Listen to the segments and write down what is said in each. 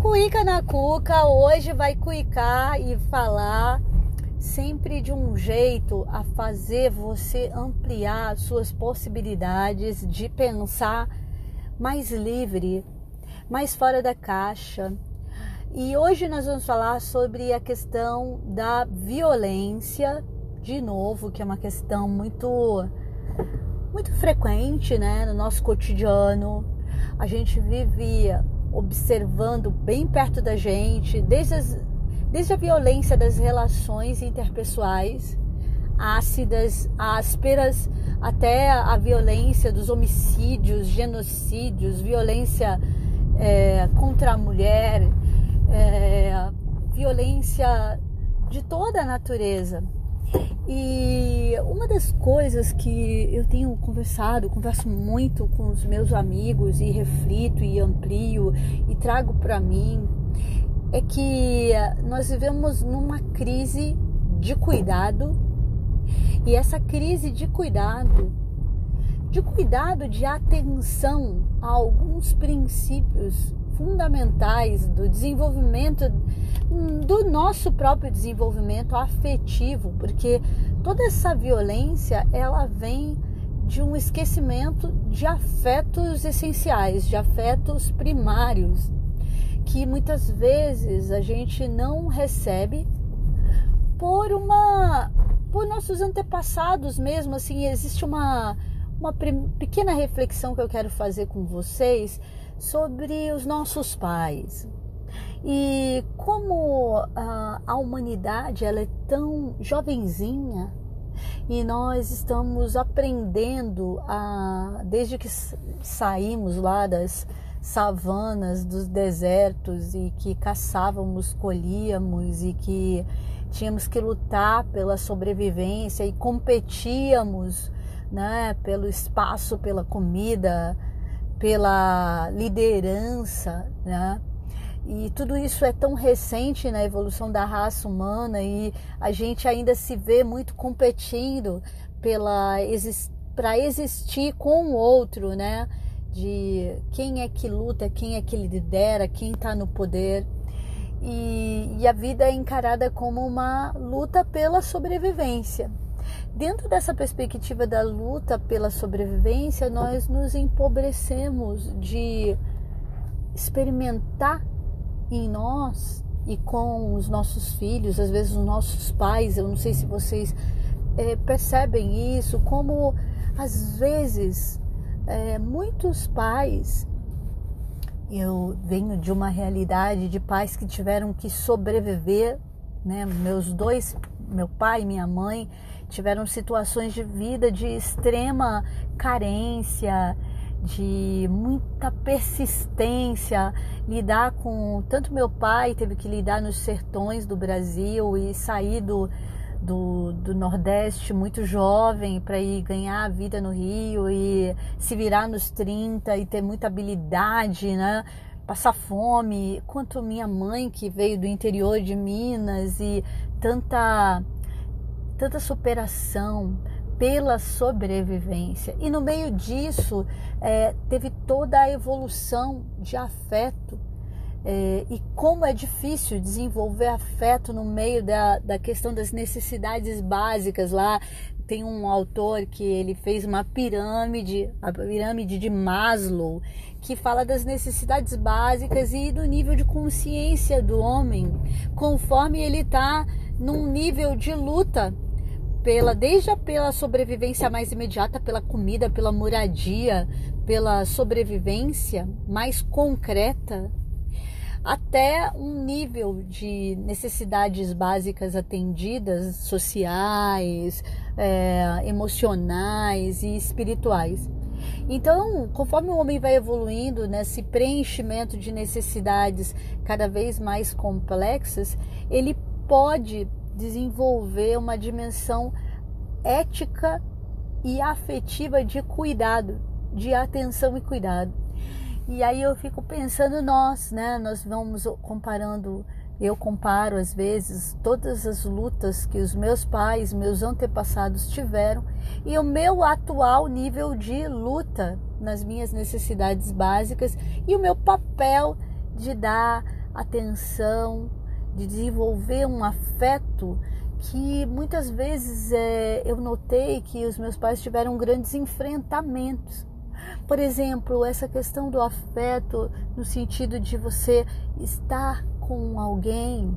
Cuica na Cuca hoje vai cuicar e falar sempre de um jeito a fazer você ampliar suas possibilidades de pensar mais livre, mais fora da caixa. E hoje nós vamos falar sobre a questão da violência, de novo, que é uma questão muito muito frequente, né, no nosso cotidiano. A gente vive observando bem perto da gente, desde, as, desde a violência das relações interpessoais, ácidas, ásperas, até a violência dos homicídios, genocídios, violência é, contra a mulher, é, violência de toda a natureza. E uma das coisas que eu tenho conversado, converso muito com os meus amigos e reflito e amplio e trago para mim é que nós vivemos numa crise de cuidado. E essa crise de cuidado, de cuidado, de atenção a alguns princípios fundamentais do desenvolvimento do nosso próprio desenvolvimento afetivo, porque toda essa violência ela vem de um esquecimento de afetos essenciais, de afetos primários, que muitas vezes a gente não recebe por uma por nossos antepassados mesmo, assim, existe uma uma pequena reflexão que eu quero fazer com vocês sobre os nossos pais. E como a, a humanidade ela é tão jovenzinha e nós estamos aprendendo a desde que saímos lá das savanas, dos desertos e que caçávamos, colhíamos e que tínhamos que lutar pela sobrevivência e competíamos, né, pelo espaço, pela comida, pela liderança, né? E tudo isso é tão recente na evolução da raça humana e a gente ainda se vê muito competindo pela para existir com o outro, né? De quem é que luta, quem é que lidera, quem está no poder. E, e a vida é encarada como uma luta pela sobrevivência. Dentro dessa perspectiva da luta pela sobrevivência, nós nos empobrecemos de experimentar em nós e com os nossos filhos, às vezes os nossos pais. Eu não sei se vocês é, percebem isso, como às vezes é, muitos pais. Eu venho de uma realidade de pais que tiveram que sobreviver, né? Meus dois, meu pai e minha mãe, tiveram situações de vida de extrema carência, de muita persistência, lidar com. Tanto meu pai teve que lidar nos sertões do Brasil e sair do, do, do Nordeste muito jovem para ir ganhar a vida no Rio e se virar nos 30 e ter muita habilidade, né? Passar fome, quanto minha mãe que veio do interior de Minas e tanta tanta superação, pela sobrevivência. E no meio disso, é, teve toda a evolução de afeto. É, e como é difícil desenvolver afeto no meio da, da questão das necessidades básicas lá. Tem um autor que ele fez uma pirâmide, a pirâmide de Maslow, que fala das necessidades básicas e do nível de consciência do homem, conforme ele está num nível de luta pela desde pela sobrevivência mais imediata, pela comida, pela moradia, pela sobrevivência mais concreta, até um nível de necessidades básicas atendidas, sociais, é, emocionais e espirituais. Então, conforme o homem vai evoluindo nesse preenchimento de necessidades cada vez mais complexas, ele pode desenvolver uma dimensão ética e afetiva de cuidado, de atenção e cuidado. E aí eu fico pensando nós, né? Nós vamos comparando, eu comparo às vezes todas as lutas que os meus pais, meus antepassados tiveram e o meu atual nível de luta nas minhas necessidades básicas e o meu papel de dar atenção, de desenvolver um afeto que muitas vezes é, eu notei que os meus pais tiveram grandes enfrentamentos. Por exemplo, essa questão do afeto no sentido de você estar com alguém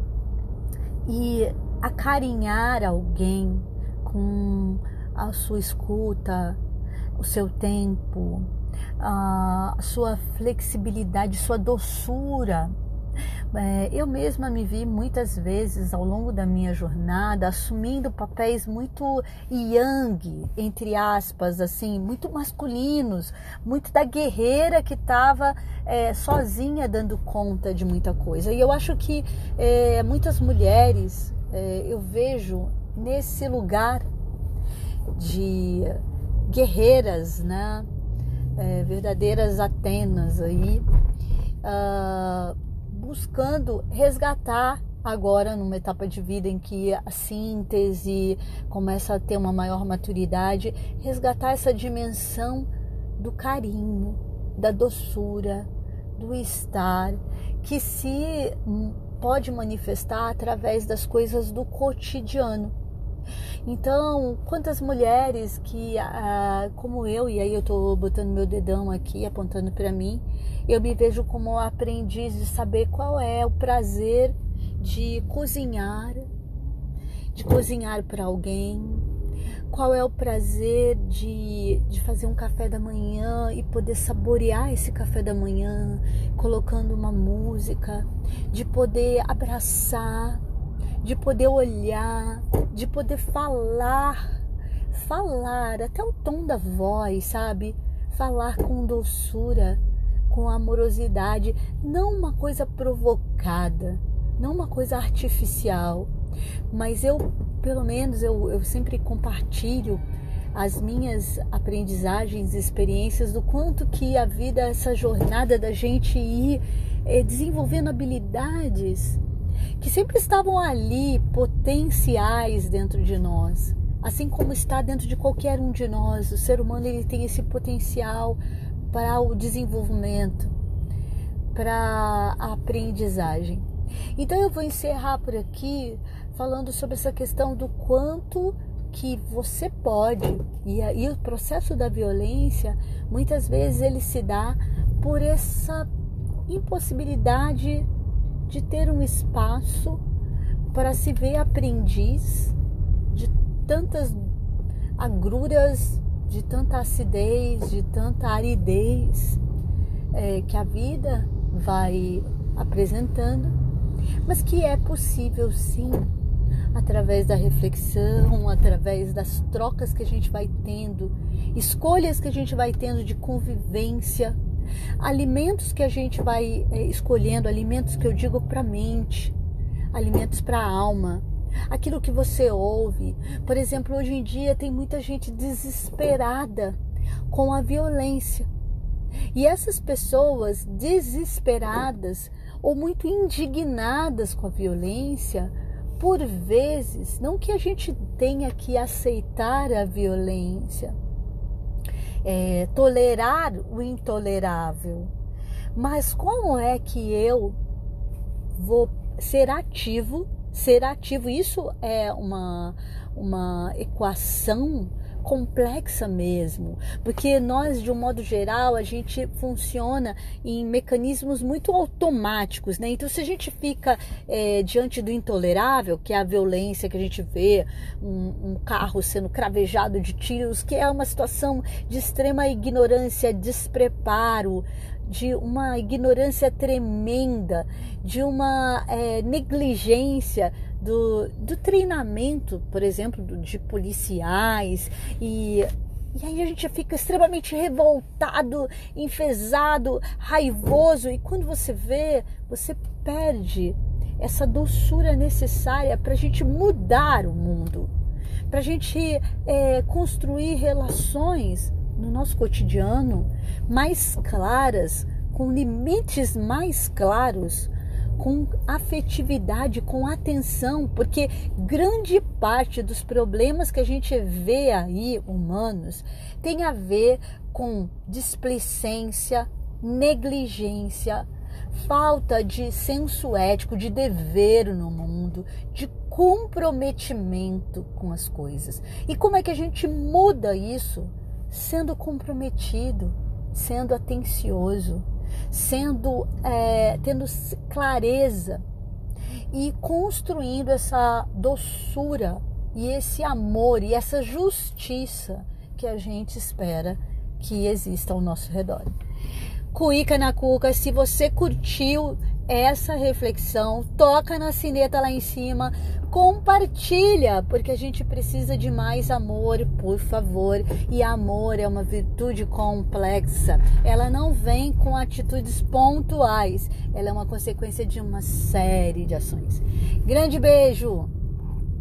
e acarinhar alguém com a sua escuta, o seu tempo, a sua flexibilidade, sua doçura eu mesma me vi muitas vezes ao longo da minha jornada assumindo papéis muito yang, entre aspas, assim, muito masculinos, muito da guerreira que estava é, sozinha dando conta de muita coisa. E eu acho que é, muitas mulheres é, eu vejo nesse lugar de guerreiras, né? É, verdadeiras Atenas aí. Uh, buscando resgatar agora numa etapa de vida em que a síntese começa a ter uma maior maturidade, resgatar essa dimensão do carinho, da doçura, do estar, que se pode manifestar através das coisas do cotidiano. Então, quantas mulheres que, ah, como eu, e aí eu estou botando meu dedão aqui, apontando para mim, eu me vejo como aprendiz de saber qual é o prazer de cozinhar, de cozinhar para alguém, qual é o prazer de, de fazer um café da manhã e poder saborear esse café da manhã, colocando uma música, de poder abraçar de poder olhar, de poder falar, falar, até o tom da voz, sabe? Falar com doçura, com amorosidade, não uma coisa provocada, não uma coisa artificial, mas eu, pelo menos, eu, eu sempre compartilho as minhas aprendizagens, experiências do quanto que a vida, essa jornada da gente ir é, desenvolvendo habilidades que sempre estavam ali, potenciais dentro de nós, assim como está dentro de qualquer um de nós. O ser humano ele tem esse potencial para o desenvolvimento, para a aprendizagem. Então eu vou encerrar por aqui falando sobre essa questão do quanto que você pode e aí o processo da violência muitas vezes ele se dá por essa impossibilidade de ter um espaço para se ver aprendiz de tantas agruras, de tanta acidez, de tanta aridez é, que a vida vai apresentando, mas que é possível sim, através da reflexão, através das trocas que a gente vai tendo, escolhas que a gente vai tendo de convivência Alimentos que a gente vai é, escolhendo, alimentos que eu digo para a mente, alimentos para a alma, aquilo que você ouve. Por exemplo, hoje em dia tem muita gente desesperada com a violência. E essas pessoas desesperadas ou muito indignadas com a violência, por vezes, não que a gente tenha que aceitar a violência, é, tolerar o intolerável. Mas como é que eu vou ser ativo? Ser ativo, isso é uma, uma equação complexa mesmo, porque nós, de um modo geral, a gente funciona em mecanismos muito automáticos, né? Então, se a gente fica é, diante do intolerável, que é a violência que a gente vê, um, um carro sendo cravejado de tiros, que é uma situação de extrema ignorância, despreparo, de uma ignorância tremenda, de uma é, negligência do, do treinamento, por exemplo, de policiais e e aí a gente fica extremamente revoltado, enfesado, raivoso. E quando você vê, você perde essa doçura necessária para a gente mudar o mundo, para a gente é, construir relações no nosso cotidiano mais claras, com limites mais claros, com afetividade, com atenção, porque grande parte dos problemas que a gente vê aí humanos tem a ver com displicência, negligência, falta de senso ético, de dever no mundo, de comprometimento com as coisas. E como é que a gente muda isso? Sendo comprometido, sendo atencioso, sendo é, tendo clareza e construindo essa doçura e esse amor e essa justiça que a gente espera que exista ao nosso redor. Cuica na Cuca, se você curtiu essa reflexão, toca na sineta lá em cima, compartilha, porque a gente precisa de mais amor, por favor. E amor é uma virtude complexa. Ela não vem com atitudes pontuais, ela é uma consequência de uma série de ações. Grande beijo!